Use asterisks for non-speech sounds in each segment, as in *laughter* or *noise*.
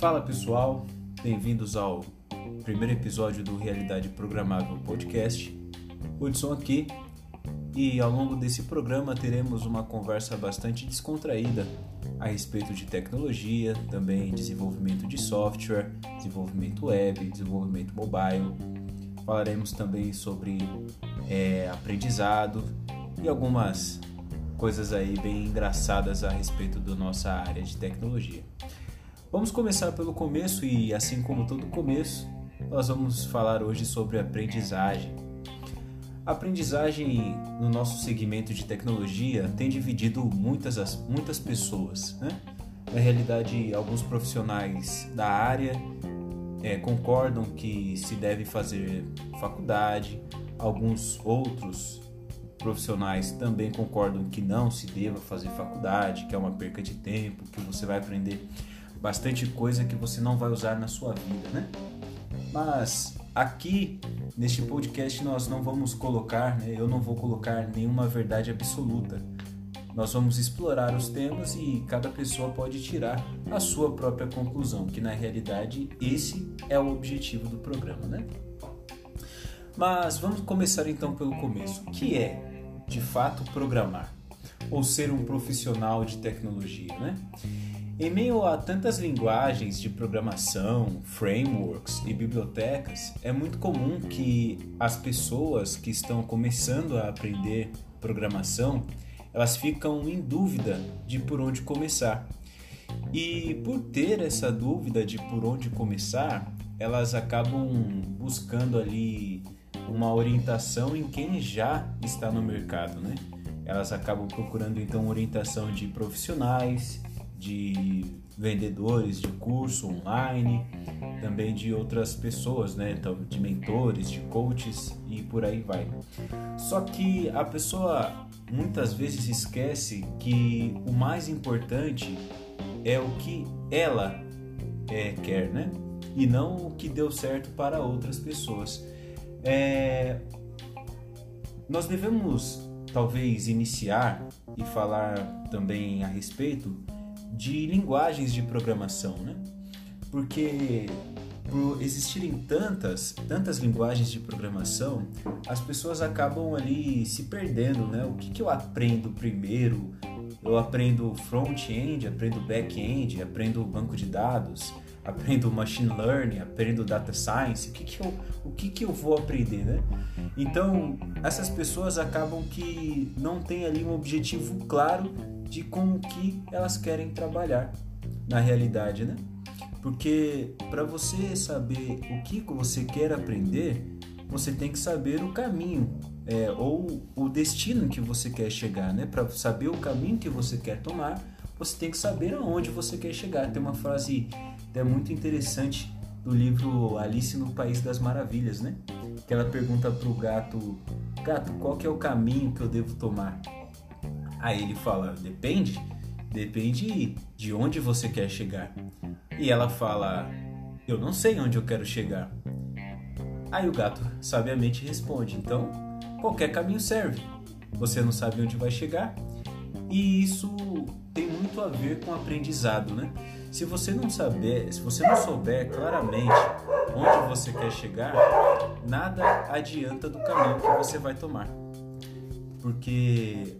Fala pessoal, bem-vindos ao primeiro episódio do Realidade Programável Podcast. Hudson aqui e ao longo desse programa teremos uma conversa bastante descontraída a respeito de tecnologia, também desenvolvimento de software, desenvolvimento web, desenvolvimento mobile. Falaremos também sobre é, aprendizado e algumas coisas aí bem engraçadas a respeito da nossa área de tecnologia. Vamos começar pelo começo e, assim como todo começo, nós vamos falar hoje sobre aprendizagem. A aprendizagem no nosso segmento de tecnologia tem dividido muitas, muitas pessoas. Né? Na realidade, alguns profissionais da área é, concordam que se deve fazer faculdade, alguns outros profissionais também concordam que não se deva fazer faculdade, que é uma perca de tempo, que você vai aprender bastante coisa que você não vai usar na sua vida, né? Mas aqui neste podcast nós não vamos colocar, né, eu não vou colocar nenhuma verdade absoluta. Nós vamos explorar os temas e cada pessoa pode tirar a sua própria conclusão, que na realidade esse é o objetivo do programa, né? Mas vamos começar então pelo começo. O que é, de fato, programar? Ou ser um profissional de tecnologia, né? Em meio a tantas linguagens de programação, frameworks e bibliotecas, é muito comum que as pessoas que estão começando a aprender programação, elas ficam em dúvida de por onde começar. E por ter essa dúvida de por onde começar, elas acabam buscando ali uma orientação em quem já está no mercado, né? Elas acabam procurando então orientação de profissionais, de vendedores de curso online, também de outras pessoas, né? Então, de mentores, de coaches e por aí vai. Só que a pessoa muitas vezes esquece que o mais importante é o que ela é, quer, né? E não o que deu certo para outras pessoas. É... Nós devemos talvez iniciar e falar também a respeito de linguagens de programação, né? Porque por existirem tantas, tantas linguagens de programação, as pessoas acabam ali se perdendo, né? O que, que eu aprendo primeiro? Eu aprendo front-end, aprendo back-end, aprendo banco de dados, aprendo machine learning, aprendo data science, o que, que, eu, o que, que eu vou aprender, né? Então, essas pessoas acabam que não têm ali um objetivo claro de com o que elas querem trabalhar na realidade, né? Porque para você saber o que você quer aprender, você tem que saber o caminho é, ou o destino que você quer chegar, né? Para saber o caminho que você quer tomar, você tem que saber aonde você quer chegar. Tem uma frase é muito interessante do livro Alice no País das Maravilhas, né? Que ela pergunta para o gato: Gato, qual que é o caminho que eu devo tomar? Aí ele fala: depende, depende de onde você quer chegar. E ela fala: eu não sei onde eu quero chegar. Aí o gato sabiamente responde: então qualquer caminho serve. Você não sabe onde vai chegar. E isso tem muito a ver com aprendizado, né? Se você não saber, se você não souber claramente onde você quer chegar, nada adianta do caminho que você vai tomar. Porque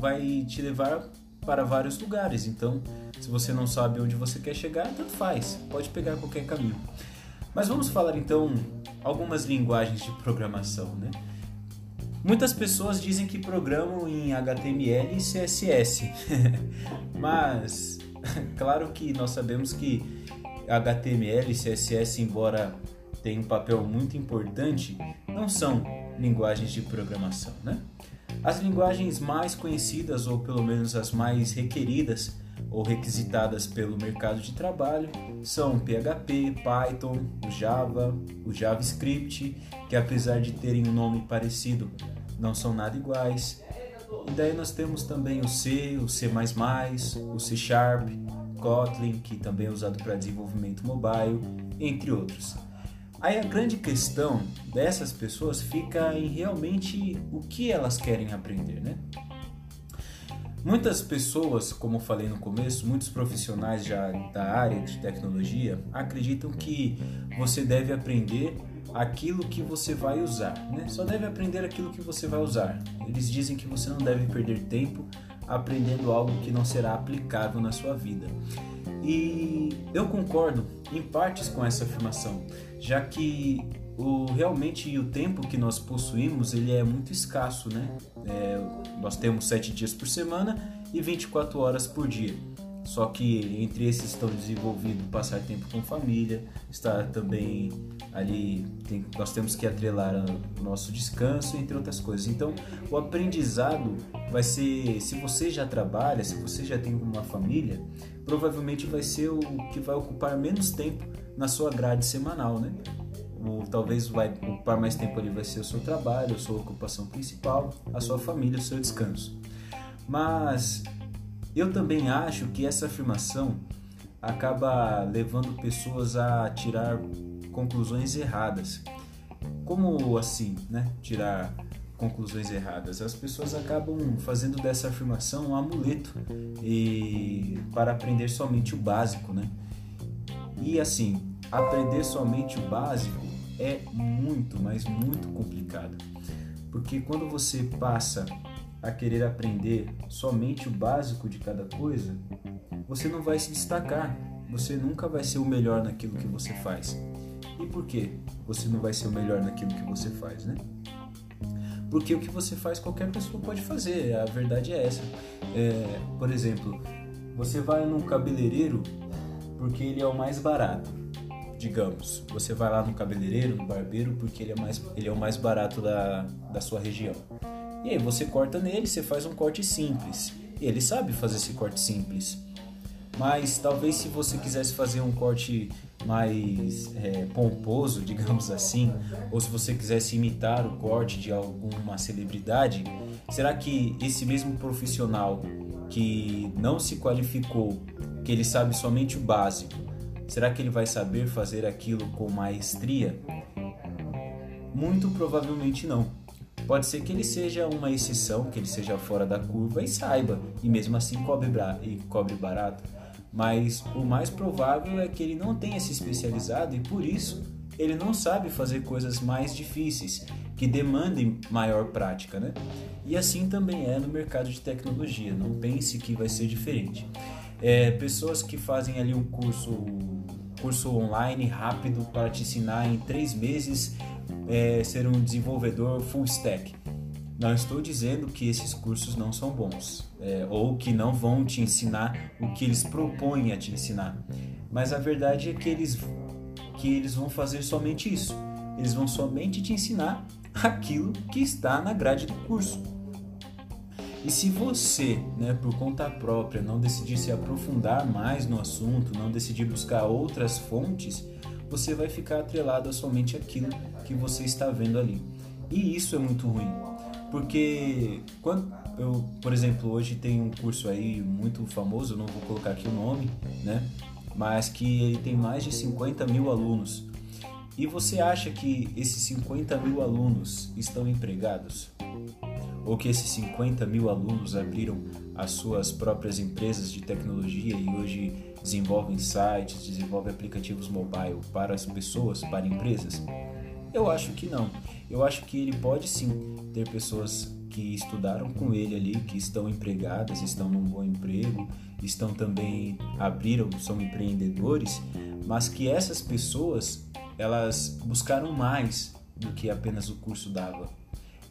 vai te levar para vários lugares. Então, se você não sabe onde você quer chegar, tanto faz, pode pegar qualquer caminho. Mas vamos falar então algumas linguagens de programação, né? Muitas pessoas dizem que programam em HTML e CSS, *laughs* mas *laughs* claro que nós sabemos que HTML e CSS, embora tenham um papel muito importante, não são linguagens de programação, né? As linguagens mais conhecidas, ou pelo menos as mais requeridas ou requisitadas pelo mercado de trabalho, são PHP, Python, o Java, o JavaScript, que apesar de terem um nome parecido, não são nada iguais. E daí nós temos também o C, o C++, o C Sharp, Kotlin, que também é usado para desenvolvimento mobile, entre outros. Aí a grande questão dessas pessoas fica em realmente o que elas querem aprender, né? Muitas pessoas, como eu falei no começo, muitos profissionais já da área de tecnologia acreditam que você deve aprender aquilo que você vai usar, né? Só deve aprender aquilo que você vai usar. Eles dizem que você não deve perder tempo aprendendo algo que não será aplicável na sua vida. E eu concordo em partes com essa afirmação, já que o realmente o tempo que nós possuímos ele é muito escasso, né? É, nós temos sete dias por semana e 24 horas por dia. Só que entre esses estão desenvolvido passar tempo com família, estar também ali, tem, nós temos que atrelar o nosso descanso, entre outras coisas. Então, o aprendizado vai ser, se você já trabalha, se você já tem uma família, provavelmente vai ser o que vai ocupar menos tempo na sua grade semanal, né? O, talvez vai ocupar mais tempo ali vai ser o seu trabalho, a sua ocupação principal, a sua família, o seu descanso. Mas eu também acho que essa afirmação acaba levando pessoas a tirar conclusões erradas. Como assim, né? Tirar conclusões erradas. As pessoas acabam fazendo dessa afirmação um amuleto e para aprender somente o básico, né? E assim, aprender somente o básico é muito, mas muito complicado. Porque quando você passa a querer aprender somente o básico de cada coisa, você não vai se destacar, você nunca vai ser o melhor naquilo que você faz. E por que você não vai ser o melhor naquilo que você faz, né? Porque o que você faz qualquer pessoa pode fazer, a verdade é essa. É, por exemplo, você vai num cabeleireiro porque ele é o mais barato, digamos. Você vai lá no cabeleireiro, no barbeiro, porque ele é, mais, ele é o mais barato da, da sua região. E aí você corta nele, você faz um corte simples. E ele sabe fazer esse corte simples. Mas talvez se você quisesse fazer um corte mais é, pomposo, *laughs* digamos assim, ou se você quisesse imitar o corte de alguma celebridade, será que esse mesmo profissional que não se qualificou, que ele sabe somente o básico, será que ele vai saber fazer aquilo com maestria? Muito provavelmente não. Pode ser que ele seja uma exceção, que ele seja fora da curva e saiba, e mesmo assim cobre, e cobre barato. Mas o mais provável é que ele não tenha se especializado e por isso ele não sabe fazer coisas mais difíceis, que demandem maior prática, né? E assim também é no mercado de tecnologia, não pense que vai ser diferente. É, pessoas que fazem ali um curso, curso online rápido para te ensinar em três meses é, ser um desenvolvedor full stack. Não estou dizendo que esses cursos não são bons é, ou que não vão te ensinar o que eles propõem a te ensinar, mas a verdade é que eles, que eles vão fazer somente isso. Eles vão somente te ensinar aquilo que está na grade do curso. E se você, né, por conta própria, não decidir se aprofundar mais no assunto, não decidir buscar outras fontes, você vai ficar atrelado a somente aquilo que você está vendo ali. E isso é muito ruim, porque quando eu, por exemplo, hoje tem um curso aí muito famoso, não vou colocar aqui o nome, né? Mas que ele tem mais de 50 mil alunos. E você acha que esses 50 mil alunos estão empregados? Ou que esses 50 mil alunos abriram as suas próprias empresas de tecnologia e hoje desenvolvem sites, desenvolvem aplicativos mobile para as pessoas, para empresas? Eu acho que não. Eu acho que ele pode sim ter pessoas que estudaram com ele ali, que estão empregadas, estão num bom emprego, estão também abriram, são empreendedores, mas que essas pessoas elas buscaram mais do que apenas o curso dava.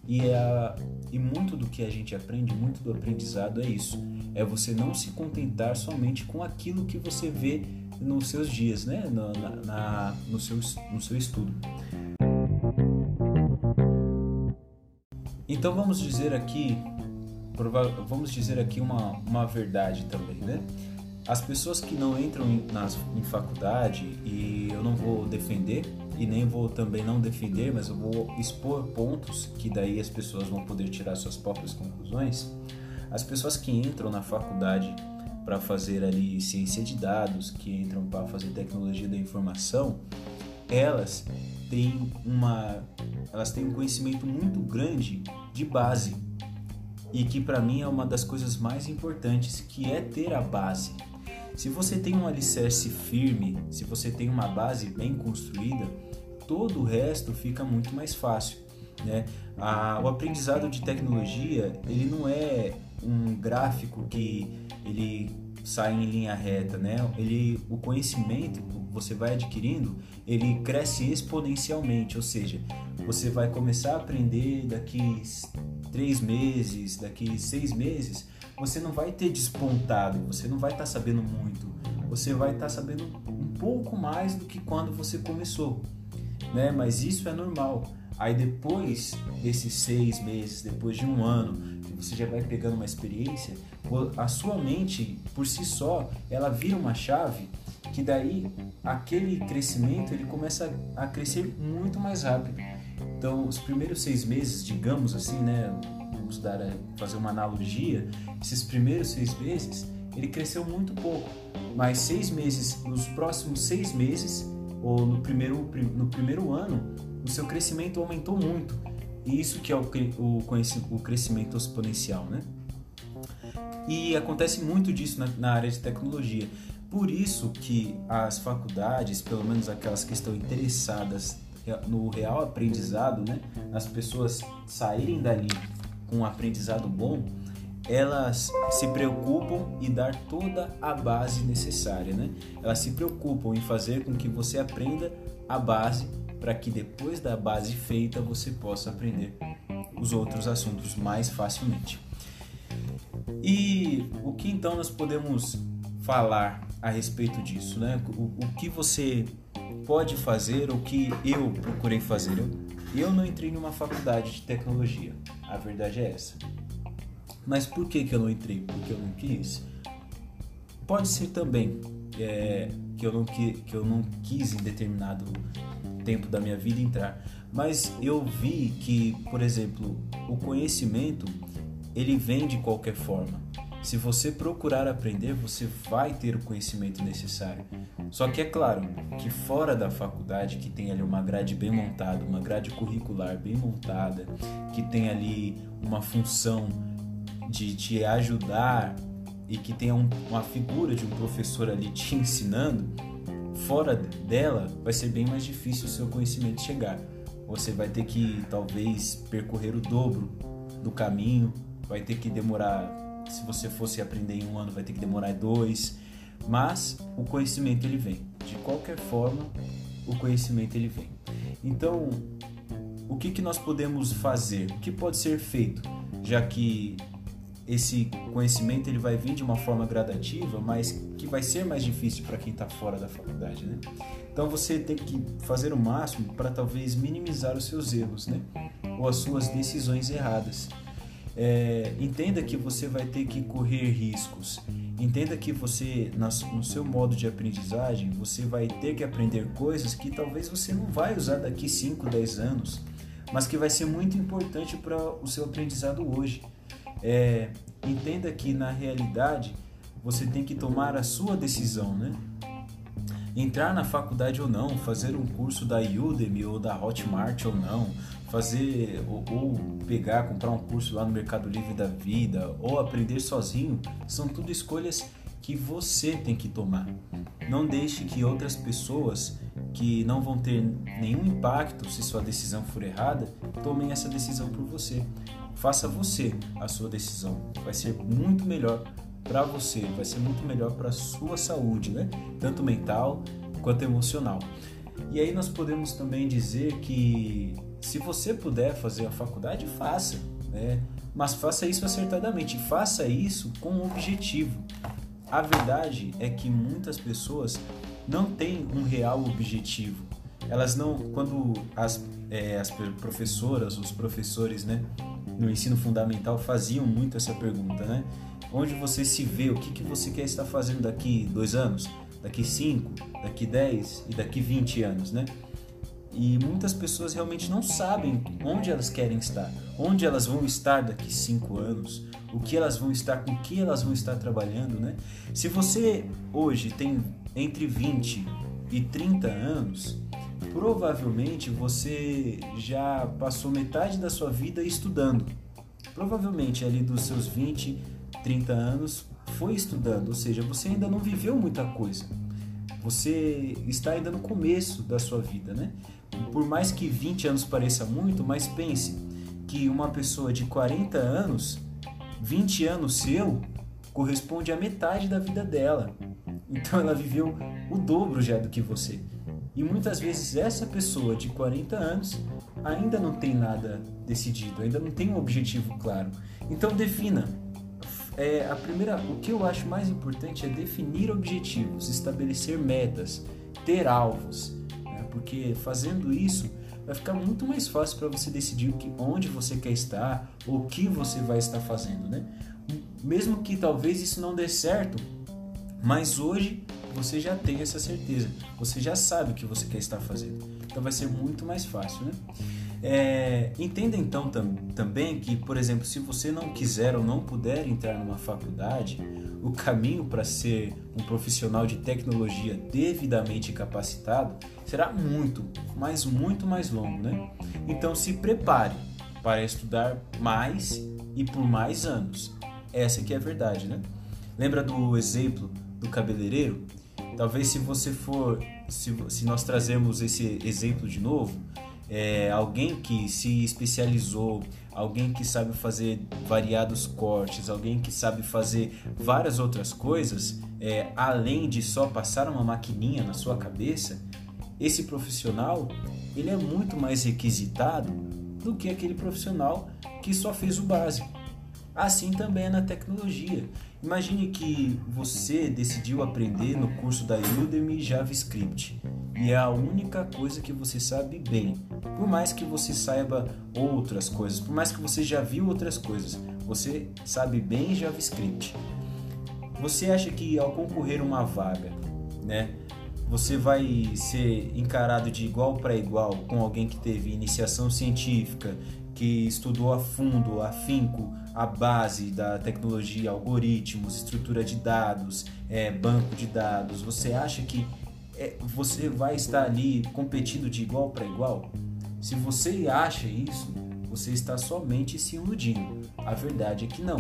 E, é, e muito do que a gente aprende, muito do aprendizado é isso. É você não se contentar somente com aquilo que você vê nos seus dias, né? na, na no, seu, no seu estudo. Então vamos dizer aqui, vamos dizer aqui uma, uma verdade também, né? As pessoas que não entram em, nas, em faculdade, e eu não vou defender, e nem vou também não defender, mas eu vou expor pontos que daí as pessoas vão poder tirar suas próprias conclusões. As pessoas que entram na faculdade para fazer ali ciência de dados, que entram para fazer tecnologia da informação, elas têm uma elas têm um conhecimento muito grande de base e que para mim é uma das coisas mais importantes, que é ter a base. Se você tem um alicerce firme, se você tem uma base bem construída, todo o resto fica muito mais fácil. Né? o aprendizado de tecnologia ele não é um gráfico que ele sai em linha reta, né? Ele, o conhecimento que você vai adquirindo, ele cresce exponencialmente, ou seja, você vai começar a aprender daqui três meses, daqui seis meses, você não vai ter despontado, você não vai estar tá sabendo muito, você vai estar tá sabendo um pouco mais do que quando você começou, né? Mas isso é normal. Aí depois desses seis meses, depois de um ano, você já vai pegando uma experiência, a sua mente por si só, ela vira uma chave que daí aquele crescimento ele começa a crescer muito mais rápido. Então, os primeiros seis meses, digamos assim, né, vamos dar fazer uma analogia, esses primeiros seis meses ele cresceu muito pouco, mas seis meses, nos próximos seis meses ou no primeiro no primeiro ano o seu crescimento aumentou muito. E isso que é o, o, o crescimento exponencial, né? E acontece muito disso na, na área de tecnologia. Por isso que as faculdades, pelo menos aquelas que estão interessadas no real aprendizado, né, as pessoas saírem dali com um aprendizado bom, elas se preocupam em dar toda a base necessária, né? Elas se preocupam em fazer com que você aprenda a base para que depois da base feita você possa aprender os outros assuntos mais facilmente. E o que então nós podemos falar a respeito disso, né? O, o que você pode fazer, o que eu procurei fazer. Eu, eu não entrei numa faculdade de tecnologia, a verdade é essa. Mas por que, que eu não entrei? Porque eu não quis? Pode ser também é, que, eu não, que, que eu não quis em determinado tempo da minha vida entrar. Mas eu vi que, por exemplo, o conhecimento ele vem de qualquer forma. Se você procurar aprender, você vai ter o conhecimento necessário. Só que é claro que fora da faculdade, que tem ali uma grade bem montada, uma grade curricular bem montada, que tem ali uma função de te ajudar e que tenha um, uma figura de um professor ali te ensinando, fora dela vai ser bem mais difícil o seu conhecimento chegar. Você vai ter que talvez percorrer o dobro do caminho, vai ter que demorar, se você fosse aprender em um ano, vai ter que demorar dois, mas o conhecimento ele vem. De qualquer forma, o conhecimento ele vem. Então, o que, que nós podemos fazer? O que pode ser feito? Já que esse conhecimento ele vai vir de uma forma gradativa, mas que vai ser mais difícil para quem está fora da faculdade, né? Então você tem que fazer o máximo para talvez minimizar os seus erros, né? Ou as suas decisões erradas. É, entenda que você vai ter que correr riscos. Entenda que você, no seu modo de aprendizagem, você vai ter que aprender coisas que talvez você não vai usar daqui 5, 10 anos, mas que vai ser muito importante para o seu aprendizado hoje. É, entenda que na realidade você tem que tomar a sua decisão, né? Entrar na faculdade ou não, fazer um curso da Udemy ou da Hotmart ou não, fazer ou, ou, pegar, comprar um curso lá no Mercado Livre da Vida ou aprender sozinho, são tudo escolhas que você tem que tomar. Não deixe que outras pessoas que não vão ter nenhum impacto se sua decisão for errada, tomem essa decisão por você. Faça você a sua decisão. Vai ser muito melhor para você, vai ser muito melhor para a sua saúde, né? Tanto mental quanto emocional. E aí nós podemos também dizer que se você puder fazer a faculdade, faça, né? Mas faça isso acertadamente, faça isso com um objetivo. A verdade é que muitas pessoas não têm um real objetivo. Elas não, quando as, é, as professoras, os professores, né, no ensino fundamental faziam muito essa pergunta, né? Onde você se vê, o que, que você quer estar fazendo daqui dois anos, daqui cinco, daqui dez e daqui vinte anos, né? E muitas pessoas realmente não sabem onde elas querem estar, onde elas vão estar daqui cinco anos, o que elas vão estar, com que elas vão estar trabalhando, né? Se você hoje tem entre 20 e 30 anos, provavelmente você já passou metade da sua vida estudando. provavelmente ali dos seus 20, 30 anos, foi estudando, ou seja, você ainda não viveu muita coisa. Você está ainda no começo da sua vida, né? Por mais que 20 anos pareça muito, mas pense que uma pessoa de 40 anos, 20 anos seu, corresponde à metade da vida dela. Então ela viveu o dobro já do que você. E muitas vezes essa pessoa de 40 anos ainda não tem nada decidido, ainda não tem um objetivo claro. Então defina. É, a primeira, o que eu acho mais importante é definir objetivos, estabelecer metas, ter alvos, né? porque fazendo isso vai ficar muito mais fácil para você decidir que, onde você quer estar, o que você vai estar fazendo, né? Mesmo que talvez isso não dê certo, mas hoje você já tem essa certeza, você já sabe o que você quer estar fazendo. Então vai ser muito mais fácil, né? É, entenda então tam, também que, por exemplo, se você não quiser ou não puder entrar numa faculdade, o caminho para ser um profissional de tecnologia devidamente capacitado será muito, mas muito mais longo, né? Então se prepare para estudar mais e por mais anos. Essa que é a verdade, né? Lembra do exemplo do cabeleireiro? Talvez se você for, se, se nós trazermos esse exemplo de novo, é, alguém que se especializou, alguém que sabe fazer variados cortes, alguém que sabe fazer várias outras coisas, é, além de só passar uma maquininha na sua cabeça, esse profissional ele é muito mais requisitado do que aquele profissional que só fez o básico. Assim também é na tecnologia. Imagine que você decidiu aprender no curso da Udemy JavaScript e é a única coisa que você sabe bem. Por mais que você saiba outras coisas, por mais que você já viu outras coisas, você sabe bem JavaScript. Você acha que ao concorrer uma vaga, né, você vai ser encarado de igual para igual com alguém que teve iniciação científica, que estudou a fundo, afinco, a base da tecnologia, algoritmos, estrutura de dados, é, banco de dados, você acha que é, você vai estar ali competindo de igual para igual? Se você acha isso, você está somente se iludindo. A verdade é que não.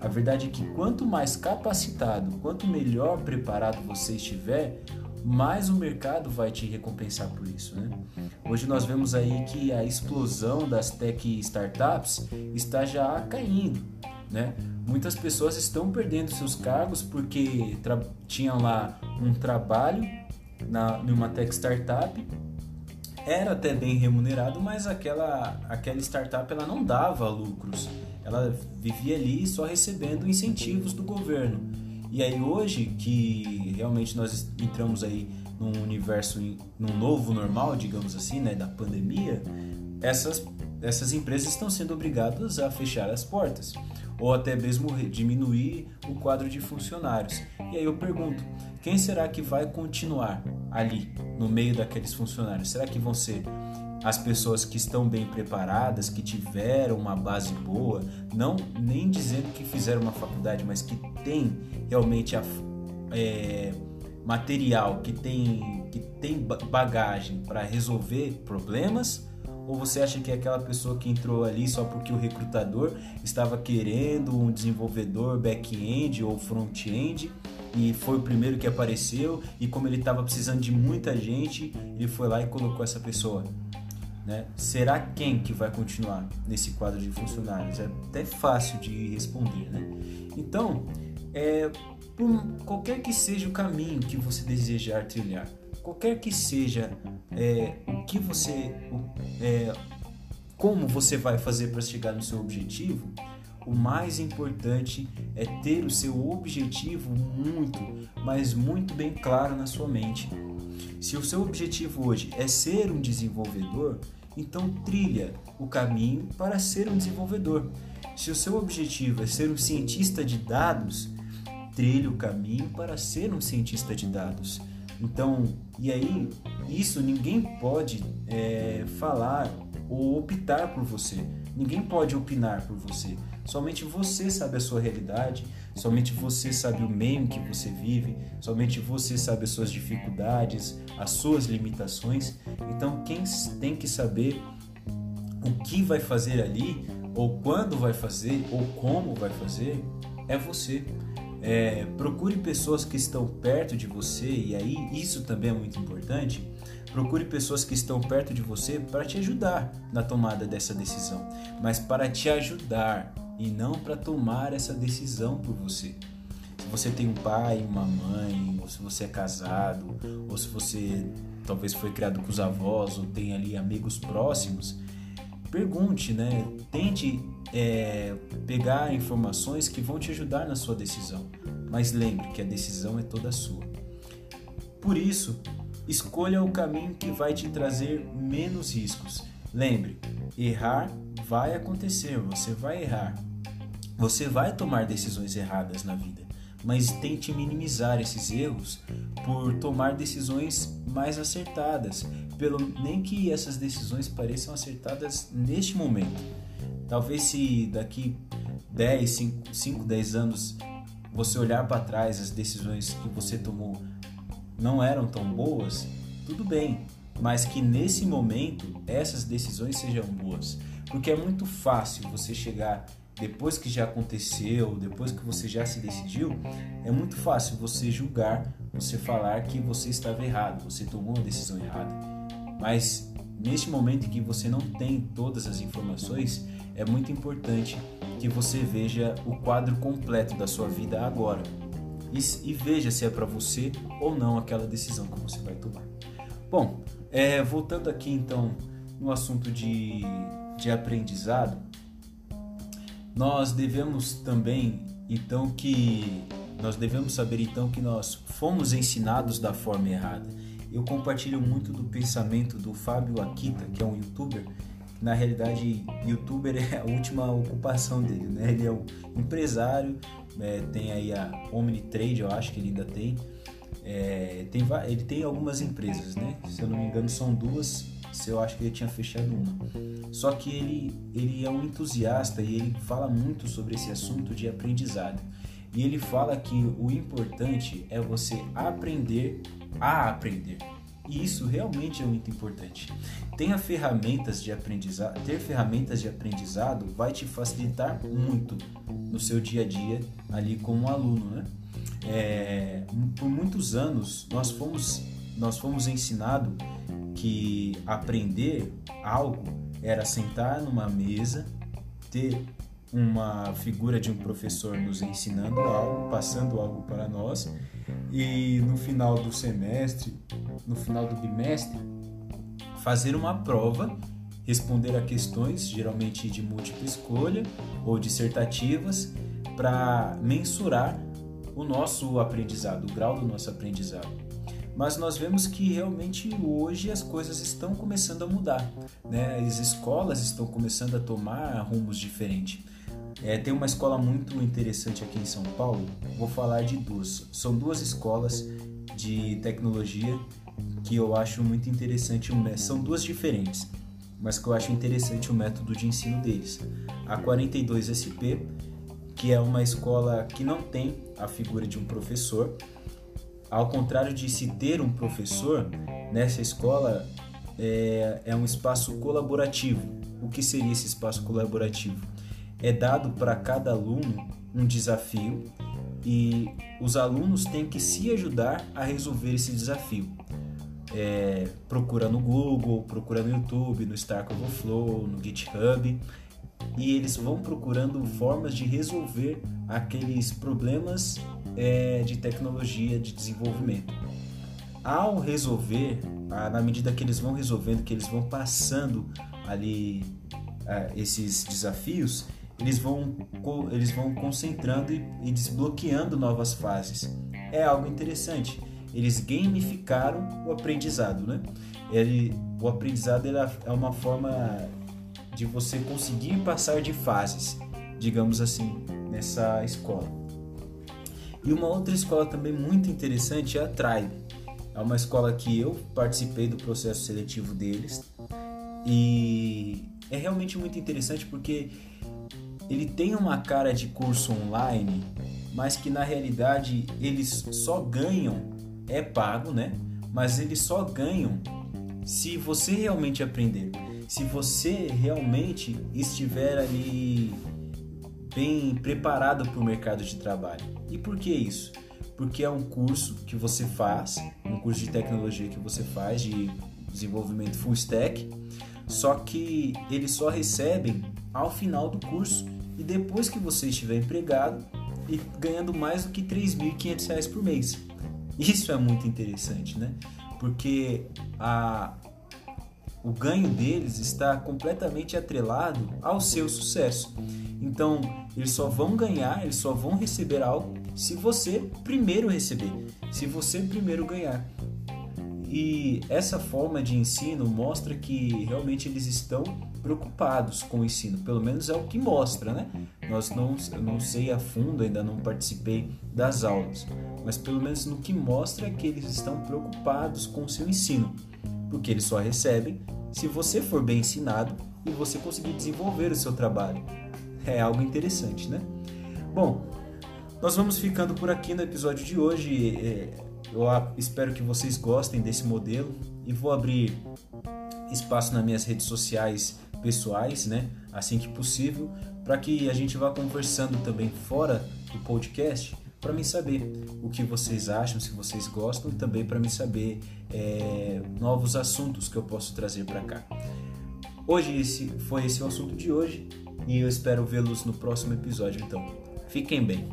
A verdade é que quanto mais capacitado, quanto melhor preparado você estiver, mais o mercado vai te recompensar por isso, né? Hoje nós vemos aí que a explosão das tech startups está já caindo, né? Muitas pessoas estão perdendo seus cargos porque tinham lá um trabalho na numa tech startup era até bem remunerado, mas aquela aquela startup ela não dava lucros. Ela vivia ali só recebendo incentivos do governo. E aí hoje que realmente nós entramos aí num universo, num novo normal, digamos assim, né, da pandemia, essas essas empresas estão sendo obrigadas a fechar as portas ou até mesmo diminuir o quadro de funcionários. E aí eu pergunto, quem será que vai continuar ali no meio daqueles funcionários? Será que vão ser as pessoas que estão bem preparadas, que tiveram uma base boa, não nem dizendo que fizeram uma faculdade, mas que tem realmente a, é, material, que tem, que tem bagagem para resolver problemas? Ou você acha que é aquela pessoa que entrou ali só porque o recrutador estava querendo um desenvolvedor back-end ou front-end e foi o primeiro que apareceu e como ele estava precisando de muita gente, ele foi lá e colocou essa pessoa? Né? Será quem que vai continuar nesse quadro de funcionários? É até fácil de responder. Né? Então, é, por qualquer que seja o caminho que você desejar trilhar, qualquer que seja é, o que você, é, como você vai fazer para chegar no seu objetivo, o mais importante é ter o seu objetivo muito, mas muito bem claro na sua mente. Se o seu objetivo hoje é ser um desenvolvedor, então trilha o caminho para ser um desenvolvedor. Se o seu objetivo é ser um cientista de dados, trilhe o caminho para ser um cientista de dados. Então, e aí, isso ninguém pode é, falar ou optar por você. Ninguém pode opinar por você. Somente você sabe a sua realidade, somente você sabe o meio que você vive, somente você sabe as suas dificuldades, as suas limitações. Então, quem tem que saber o que vai fazer ali, ou quando vai fazer, ou como vai fazer, é você. É, procure pessoas que estão perto de você, e aí isso também é muito importante. Procure pessoas que estão perto de você para te ajudar na tomada dessa decisão, mas para te ajudar e não para tomar essa decisão por você. Se você tem um pai, uma mãe, ou se você é casado, ou se você talvez foi criado com os avós, ou tem ali amigos próximos, pergunte, né? Tente é, pegar informações que vão te ajudar na sua decisão. Mas lembre que a decisão é toda sua. Por isso, escolha o caminho que vai te trazer menos riscos. Lembre, errar vai acontecer, você vai errar. Você vai tomar decisões erradas na vida, mas tente minimizar esses erros por tomar decisões mais acertadas, pelo nem que essas decisões pareçam acertadas neste momento. Talvez se daqui 10, 5, 5 10 anos você olhar para trás as decisões que você tomou não eram tão boas, tudo bem, mas que nesse momento essas decisões sejam boas, porque é muito fácil você chegar depois que já aconteceu, depois que você já se decidiu, é muito fácil você julgar, você falar que você estava errado, você tomou uma decisão errada. Mas neste momento em que você não tem todas as informações, é muito importante que você veja o quadro completo da sua vida agora e, e veja se é para você ou não aquela decisão que você vai tomar. Bom, é, voltando aqui então no assunto de, de aprendizado, nós devemos também então que nós devemos saber então que nós fomos ensinados da forma errada. Eu compartilho muito do pensamento do Fábio Akita, que é um youtuber, na realidade, youtuber *laughs* é a última ocupação dele, né? Ele é um empresário, é, tem aí a Omnitrade, eu acho que ele ainda tem. É, tem ele tem algumas empresas, né? Se eu não me engano, são duas. Se eu acho que ele tinha fechado uma. Só que ele, ele é um entusiasta e ele fala muito sobre esse assunto de aprendizado. E ele fala que o importante é você aprender a aprender. E isso realmente é muito importante. Tenha ferramentas de aprendizado, ter ferramentas de aprendizado vai te facilitar muito no seu dia a dia ali como aluno, né? É, por muitos anos nós fomos nós fomos ensinados que aprender algo era sentar numa mesa, ter uma figura de um professor nos ensinando algo, passando algo para nós, e no final do semestre, no final do bimestre, fazer uma prova, responder a questões, geralmente de múltipla escolha ou dissertativas, para mensurar o nosso aprendizado, o grau do nosso aprendizado mas nós vemos que realmente hoje as coisas estão começando a mudar, né? As escolas estão começando a tomar rumos diferentes. É, tem uma escola muito interessante aqui em São Paulo. Vou falar de duas. São duas escolas de tecnologia que eu acho muito interessante. São duas diferentes, mas que eu acho interessante o método de ensino deles. A 42SP, que é uma escola que não tem a figura de um professor, ao contrário de se ter um professor, nessa escola é, é um espaço colaborativo. O que seria esse espaço colaborativo? É dado para cada aluno um desafio e os alunos têm que se ajudar a resolver esse desafio. É, procura no Google, procura no YouTube, no Stack Overflow, no GitHub e eles vão procurando formas de resolver aqueles problemas é, de tecnologia, de desenvolvimento. Ao resolver, na medida que eles vão resolvendo, que eles vão passando ali é, esses desafios, eles vão, eles vão concentrando e, e desbloqueando novas fases. É algo interessante. Eles gamificaram o aprendizado, né? Ele, o aprendizado é uma forma de você conseguir passar de fases, digamos assim, nessa escola. E uma outra escola também muito interessante é a Tribe. É uma escola que eu participei do processo seletivo deles e é realmente muito interessante porque ele tem uma cara de curso online, mas que na realidade eles só ganham, é pago, né? Mas eles só ganham se você realmente aprender. Se você realmente estiver ali bem preparado para o mercado de trabalho. E por que isso? Porque é um curso que você faz, um curso de tecnologia que você faz de desenvolvimento full stack, só que eles só recebem ao final do curso e depois que você estiver empregado e ganhando mais do que R$ 3.500 por mês. Isso é muito interessante, né? Porque a, o ganho deles está completamente atrelado ao seu sucesso. Então, eles só vão ganhar, eles só vão receber algo se você primeiro receber, se você primeiro ganhar. E essa forma de ensino mostra que realmente eles estão preocupados com o ensino, pelo menos é o que mostra, né? Nós não, eu não sei a fundo, ainda não participei das aulas, mas pelo menos no que mostra é que eles estão preocupados com o seu ensino, porque eles só recebem se você for bem ensinado e você conseguir desenvolver o seu trabalho. É algo interessante, né? Bom, nós vamos ficando por aqui no episódio de hoje. É, eu espero que vocês gostem desse modelo e vou abrir espaço nas minhas redes sociais pessoais, né? Assim que possível, para que a gente vá conversando também fora do podcast para mim saber o que vocês acham, se vocês gostam e também para mim saber é, novos assuntos que eu posso trazer para cá. Hoje esse foi esse o assunto de hoje e eu espero vê-los no próximo episódio. Então, fiquem bem.